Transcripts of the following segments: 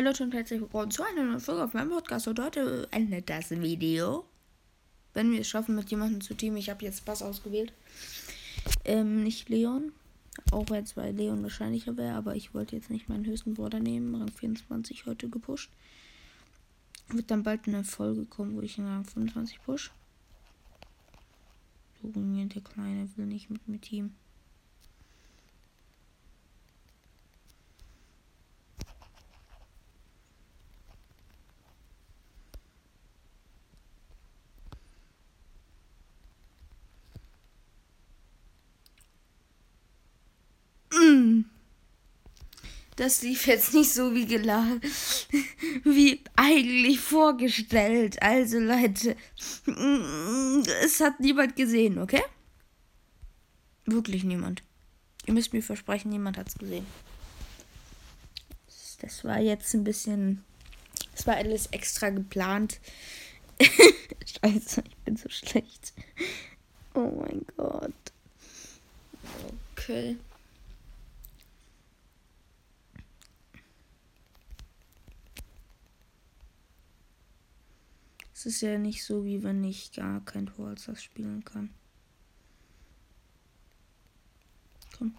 Leute und herzlich willkommen zu einer neuen Folge auf meinem Podcast. Und heute endet das Video. Wenn wir es schaffen, mit jemandem zu teamen. Ich habe jetzt Bass ausgewählt. Ähm, nicht Leon. Auch wenn es bei Leon wahrscheinlicher wäre. Aber ich wollte jetzt nicht meinen höchsten Border nehmen. Rang 24 heute gepusht. Wird dann bald eine Folge kommen, wo ich in Rang 25 push. Junge, der Kleine will nicht mit mir teamen. Das lief jetzt nicht so wie geladen, wie eigentlich vorgestellt. Also Leute, es hat niemand gesehen, okay? Wirklich niemand. Ihr müsst mir versprechen, niemand hat es gesehen. Das war jetzt ein bisschen. Das war alles extra geplant. Scheiße, ich bin so schlecht. Oh mein Gott. Okay. Ist ja nicht so, wie wenn ich gar kein Tor das spielen kann. Komm.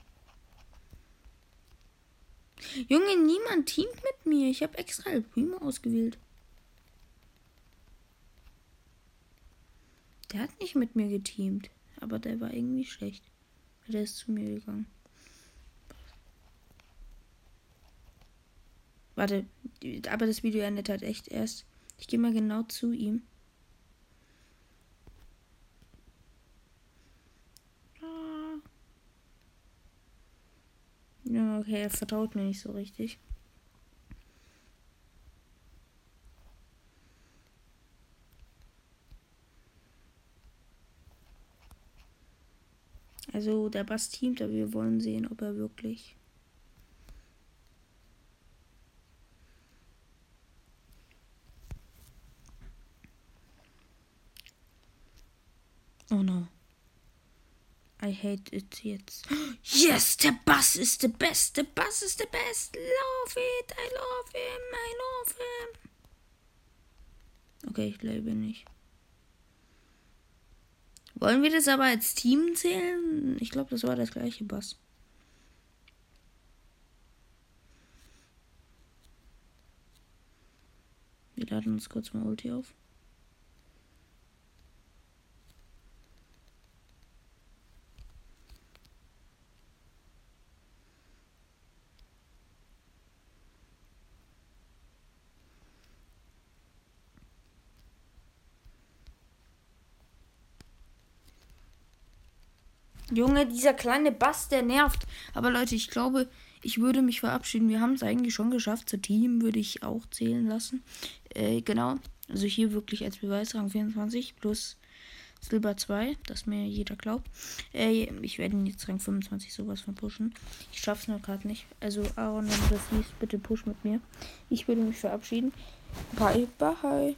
Junge, niemand teamt mit mir. Ich habe extra El Primo ausgewählt. Der hat nicht mit mir geteamt. Aber der war irgendwie schlecht. Der ist zu mir gegangen. Warte, aber das Video endet halt echt erst. Ich gehe mal genau zu ihm. Ah. Ja, okay, er vertraut mir nicht so richtig. Also der Bass teamt, aber wir wollen sehen, ob er wirklich Oh no. I hate it jetzt. Yes, der Bass ist der Best. Der Bass ist der Best. Love it. I love him. I love him. Okay, ich lebe nicht. Wollen wir das aber als Team zählen? Ich glaube, das war das gleiche Bass. Wir laden uns kurz mal Ulti auf. Junge, dieser kleine Bass, der nervt. Aber Leute, ich glaube, ich würde mich verabschieden. Wir haben es eigentlich schon geschafft. Zu Team würde ich auch zählen lassen. Äh, genau. Also hier wirklich als Beweis Rang 24 plus Silber 2, dass mir jeder glaubt. Äh, ich werde jetzt Rang 25 sowas von pushen. Ich schaffe es nur gerade nicht. Also Aaron, wenn du das siehst, bitte push mit mir. Ich würde mich verabschieden. Bye, bye.